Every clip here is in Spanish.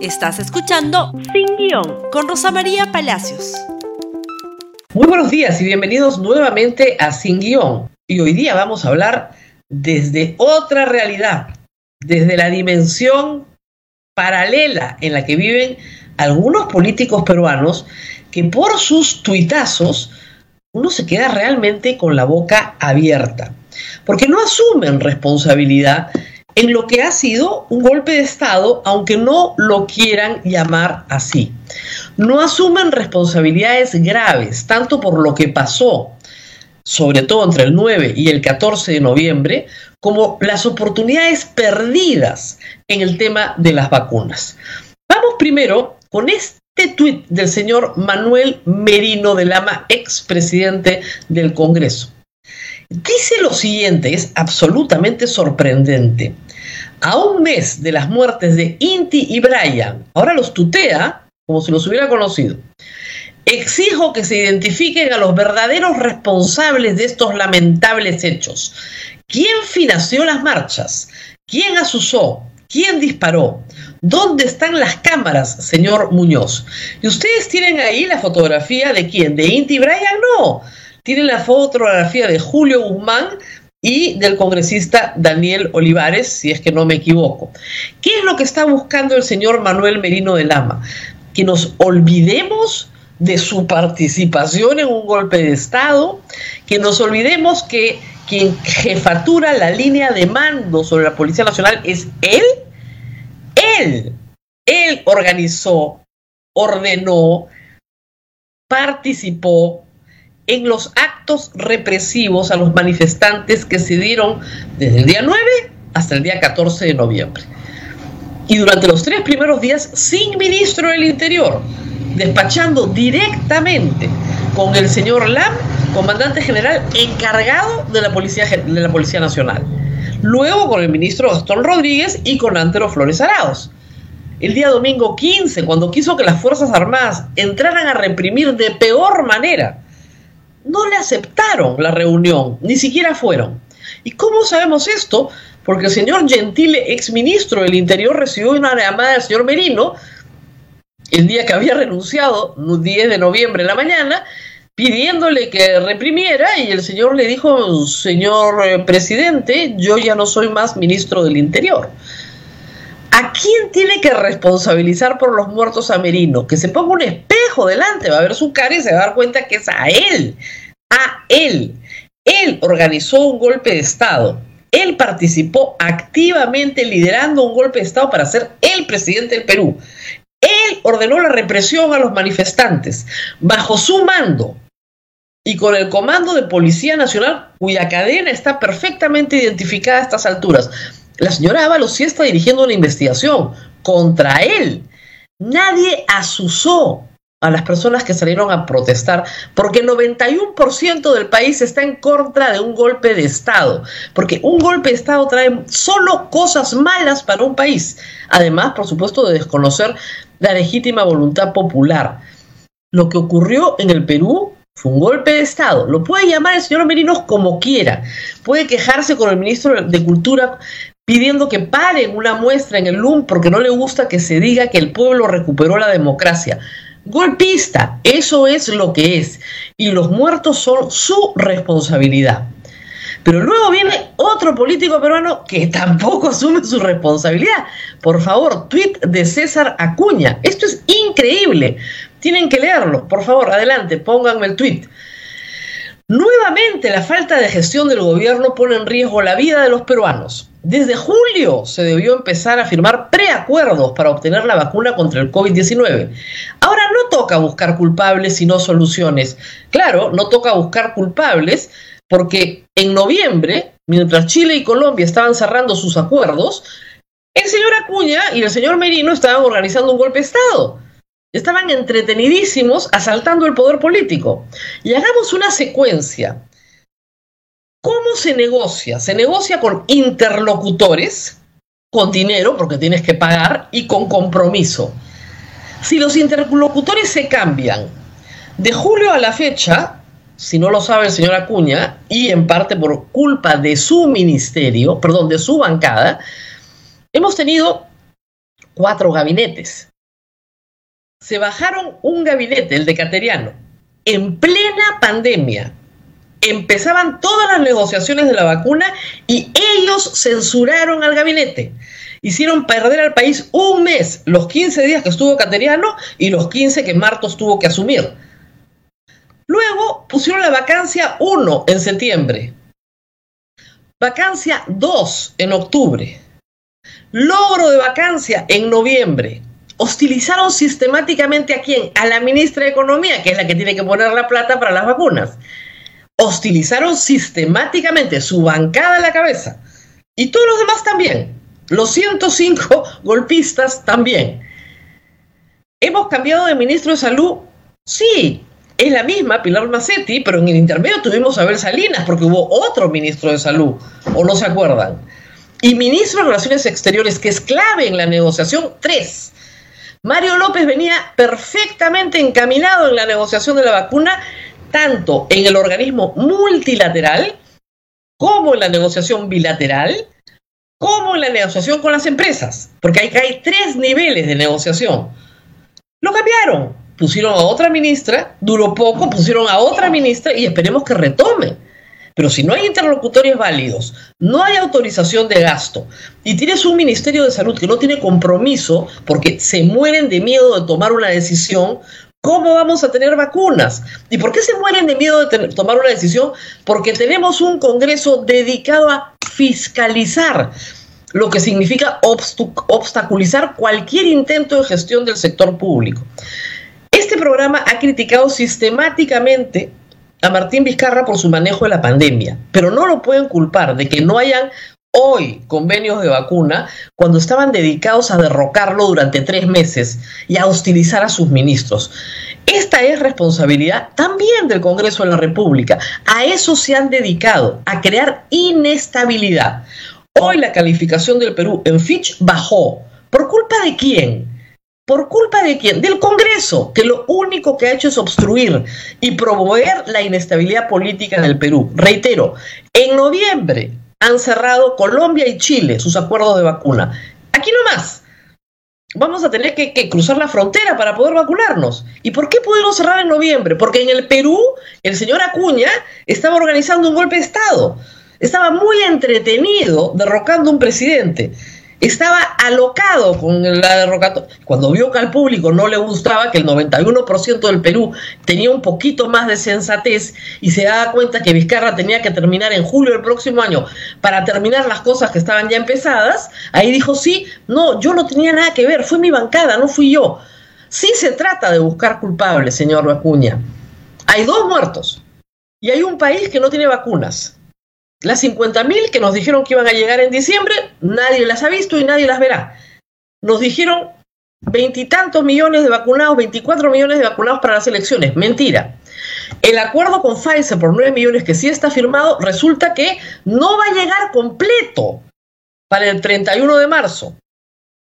Estás escuchando Sin Guión con Rosa María Palacios. Muy buenos días y bienvenidos nuevamente a Sin Guión. Y hoy día vamos a hablar desde otra realidad, desde la dimensión paralela en la que viven algunos políticos peruanos que por sus tuitazos uno se queda realmente con la boca abierta, porque no asumen responsabilidad en lo que ha sido un golpe de Estado, aunque no lo quieran llamar así. No asumen responsabilidades graves, tanto por lo que pasó, sobre todo entre el 9 y el 14 de noviembre, como las oportunidades perdidas en el tema de las vacunas. Vamos primero con este tuit del señor Manuel Merino de Lama, expresidente del Congreso. Dice lo siguiente, es absolutamente sorprendente. A un mes de las muertes de Inti y Brian, ahora los tutea como si los hubiera conocido. Exijo que se identifiquen a los verdaderos responsables de estos lamentables hechos. ¿Quién financió las marchas? ¿Quién asusó? ¿Quién disparó? ¿Dónde están las cámaras, señor Muñoz? Y ustedes tienen ahí la fotografía de quién, de Inti Brian, no tiene la fotografía de Julio Guzmán y del congresista Daniel Olivares, si es que no me equivoco. ¿Qué es lo que está buscando el señor Manuel Merino de Lama? Que nos olvidemos de su participación en un golpe de Estado, que nos olvidemos que quien jefatura la línea de mando sobre la Policía Nacional es él, él, él organizó, ordenó, participó, en los actos represivos a los manifestantes que se dieron desde el día 9 hasta el día 14 de noviembre. Y durante los tres primeros días sin ministro del Interior, despachando directamente con el señor Lam, comandante general encargado de la Policía, de la Policía Nacional. Luego con el ministro Gastón Rodríguez y con Antero Flores Araos. El día domingo 15, cuando quiso que las Fuerzas Armadas entraran a reprimir de peor manera no le aceptaron la reunión, ni siquiera fueron. ¿Y cómo sabemos esto? Porque el señor Gentile, exministro del Interior, recibió una llamada del señor Merino el día que había renunciado, el 10 de noviembre en la mañana, pidiéndole que reprimiera y el señor le dijo, señor eh, presidente, yo ya no soy más ministro del Interior. ¿A quién tiene que responsabilizar por los muertos a Merino? Que se ponga un espejo delante, va a ver su cara y se va a dar cuenta que es a él, a él. Él organizó un golpe de Estado. Él participó activamente liderando un golpe de Estado para ser el presidente del Perú. Él ordenó la represión a los manifestantes bajo su mando y con el comando de Policía Nacional, cuya cadena está perfectamente identificada a estas alturas. La señora Ábalos sí está dirigiendo una investigación contra él. Nadie asusó a las personas que salieron a protestar, porque el 91% del país está en contra de un golpe de Estado, porque un golpe de Estado trae solo cosas malas para un país, además, por supuesto, de desconocer la legítima voluntad popular. Lo que ocurrió en el Perú fue un golpe de Estado. Lo puede llamar el señor Merinos como quiera. Puede quejarse con el ministro de Cultura pidiendo que paren una muestra en el LUM porque no le gusta que se diga que el pueblo recuperó la democracia. Golpista, eso es lo que es. Y los muertos son su responsabilidad. Pero luego viene otro político peruano que tampoco asume su responsabilidad. Por favor, tweet de César Acuña. Esto es increíble. Tienen que leerlo. Por favor, adelante, pónganme el tweet. Nuevamente la falta de gestión del gobierno pone en riesgo la vida de los peruanos. Desde julio se debió empezar a firmar preacuerdos para obtener la vacuna contra el COVID-19. Ahora no toca buscar culpables sino soluciones. Claro, no toca buscar culpables porque en noviembre, mientras Chile y Colombia estaban cerrando sus acuerdos, el señor Acuña y el señor Merino estaban organizando un golpe de Estado. Estaban entretenidísimos asaltando el poder político. Y hagamos una secuencia. ¿Cómo se negocia? Se negocia con interlocutores, con dinero, porque tienes que pagar, y con compromiso. Si los interlocutores se cambian de julio a la fecha, si no lo sabe el señor Acuña, y en parte por culpa de su ministerio, perdón, de su bancada, hemos tenido cuatro gabinetes. se bajaron un gabinete, el de Cateriano, en plena pandemia. Empezaban todas las negociaciones de la vacuna y ellos censuraron al gabinete. Hicieron perder al país un mes, los 15 días que estuvo Cateriano y los 15 que Martos tuvo que asumir. Luego pusieron la vacancia 1 en septiembre, vacancia 2 en octubre, logro de vacancia en noviembre, hostilizaron sistemáticamente a quién? A la ministra de Economía, que es la que tiene que poner la plata para las vacunas. Hostilizaron sistemáticamente su bancada a la cabeza. Y todos los demás también. Los 105 golpistas también. ¿Hemos cambiado de ministro de salud? Sí, es la misma Pilar Macetti, pero en el intermedio tuvimos a Abel Salinas porque hubo otro ministro de salud, o no se acuerdan. Y ministro de Relaciones Exteriores, que es clave en la negociación, tres. Mario López venía perfectamente encaminado en la negociación de la vacuna, tanto en el organismo multilateral, como en la negociación bilateral, como en la negociación con las empresas, porque hay, hay tres niveles de negociación. Lo cambiaron, pusieron a otra ministra, duró poco, pusieron a otra ministra y esperemos que retome. Pero si no hay interlocutores válidos, no hay autorización de gasto y tienes un Ministerio de Salud que no tiene compromiso porque se mueren de miedo de tomar una decisión, ¿cómo vamos a tener vacunas? ¿Y por qué se mueren de miedo de tomar una decisión? Porque tenemos un Congreso dedicado a fiscalizar lo que significa obstaculizar cualquier intento de gestión del sector público. Este programa ha criticado sistemáticamente a Martín Vizcarra por su manejo de la pandemia, pero no lo pueden culpar de que no hayan hoy convenios de vacuna cuando estaban dedicados a derrocarlo durante tres meses y a hostilizar a sus ministros. Esta es responsabilidad también del Congreso de la República. A eso se han dedicado, a crear inestabilidad. Hoy la calificación del Perú en Fitch bajó. ¿Por culpa de quién? ¿Por culpa de quién? Del Congreso, que lo único que ha hecho es obstruir y promover la inestabilidad política en el Perú. Reitero, en noviembre han cerrado Colombia y Chile sus acuerdos de vacuna. Aquí no más. Vamos a tener que, que, cruzar la frontera para poder vacunarnos. ¿Y por qué pudieron cerrar en noviembre? Porque en el Perú el señor Acuña estaba organizando un golpe de Estado. Estaba muy entretenido derrocando un presidente estaba alocado con la derrocatoria. Cuando vio que al público no le gustaba, que el 91% del Perú tenía un poquito más de sensatez y se daba cuenta que Vizcarra tenía que terminar en julio del próximo año para terminar las cosas que estaban ya empezadas, ahí dijo, sí, no, yo no tenía nada que ver, fue mi bancada, no fui yo. Sí se trata de buscar culpables, señor Acuña. Hay dos muertos y hay un país que no tiene vacunas. Las 50.000 que nos dijeron que iban a llegar en diciembre, nadie las ha visto y nadie las verá. Nos dijeron veintitantos millones de vacunados, 24 millones de vacunados para las elecciones. Mentira. El acuerdo con Pfizer por 9 millones que sí está firmado, resulta que no va a llegar completo para el 31 de marzo,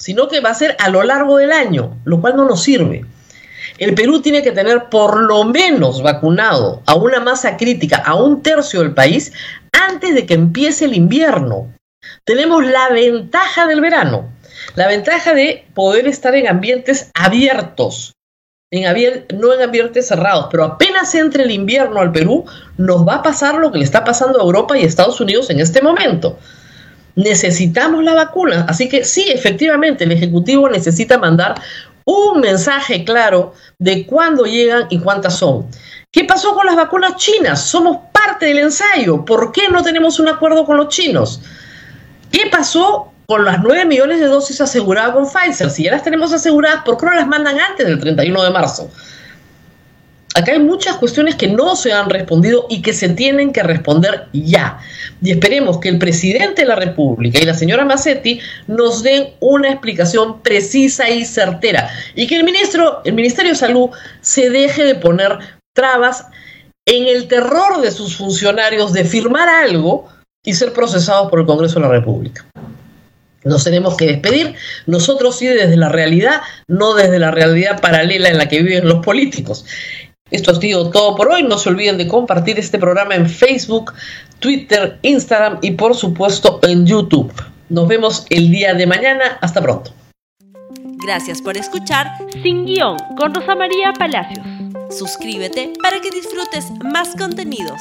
sino que va a ser a lo largo del año, lo cual no nos sirve. El Perú tiene que tener por lo menos vacunado a una masa crítica, a un tercio del país, antes de que empiece el invierno. Tenemos la ventaja del verano, la ventaja de poder estar en ambientes abiertos, no en ambientes cerrados, pero apenas entre el invierno al Perú, nos va a pasar lo que le está pasando a Europa y Estados Unidos en este momento. Necesitamos la vacuna, así que sí, efectivamente, el Ejecutivo necesita mandar un mensaje claro de cuándo llegan y cuántas son. ¿Qué pasó con las vacunas chinas? Somos parte del ensayo. ¿Por qué no tenemos un acuerdo con los chinos? ¿Qué pasó con las 9 millones de dosis aseguradas con Pfizer? Si ya las tenemos aseguradas, ¿por qué no las mandan antes del 31 de marzo? Acá hay muchas cuestiones que no se han respondido y que se tienen que responder ya. Y esperemos que el presidente de la República y la señora Massetti nos den una explicación precisa y certera. Y que el ministro, el Ministerio de Salud se deje de poner trabas en el terror de sus funcionarios de firmar algo y ser procesados por el Congreso de la República. Nos tenemos que despedir, nosotros sí desde la realidad, no desde la realidad paralela en la que viven los políticos. Esto ha sido todo por hoy. No se olviden de compartir este programa en Facebook, Twitter, Instagram y por supuesto en YouTube. Nos vemos el día de mañana. Hasta pronto. Gracias por escuchar Sin Guión con Rosa María Palacios. Suscríbete para que disfrutes más contenidos.